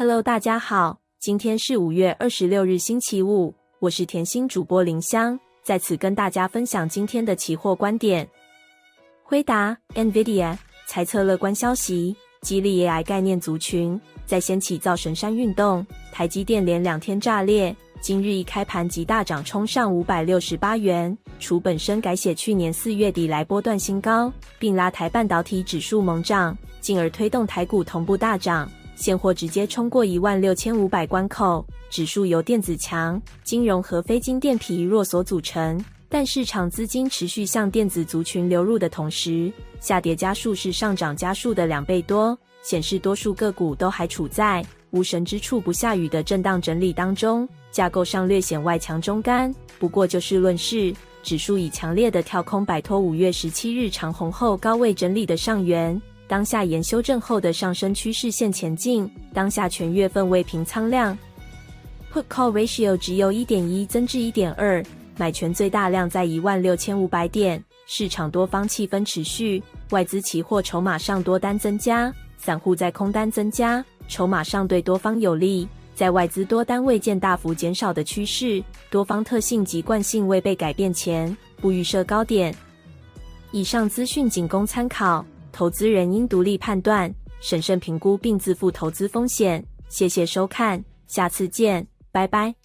Hello，大家好，今天是五月二十六日，星期五，我是甜心主播林香，在此跟大家分享今天的期货观点。辉达、NVIDIA 猜测乐观消息，激励 AI 概念族群，再掀起造神山运动。台积电连两天炸裂，今日一开盘即大涨，冲上五百六十八元，除本身改写去年四月底来波段新高，并拉台半导体指数猛涨，进而推动台股同步大涨。现货直接冲过一万六千五百关口，指数由电子强、金融和非金电疲弱所组成。但市场资金持续向电子族群流入的同时，下跌家数是上涨家数的两倍多，显示多数个股都还处在无神之处不下雨的震荡整理当中，架构上略显外强中干。不过就事论事，指数以强烈的跳空摆脱五月十七日长红后高位整理的上缘。当下沿修正后的上升趋势线前进，当下全月份未平仓量，Put Call Ratio 只由一点一增至一点二，买权最大量在一万六千五百点，市场多方气氛持续，外资期货筹码上多单增加，散户在空单增加，筹码上对多方有利，在外资多单未见大幅减少的趋势，多方特性及惯性未被改变前，不预设高点。以上资讯仅供参考。投资人应独立判断、审慎评估并自负投资风险。谢谢收看，下次见，拜拜。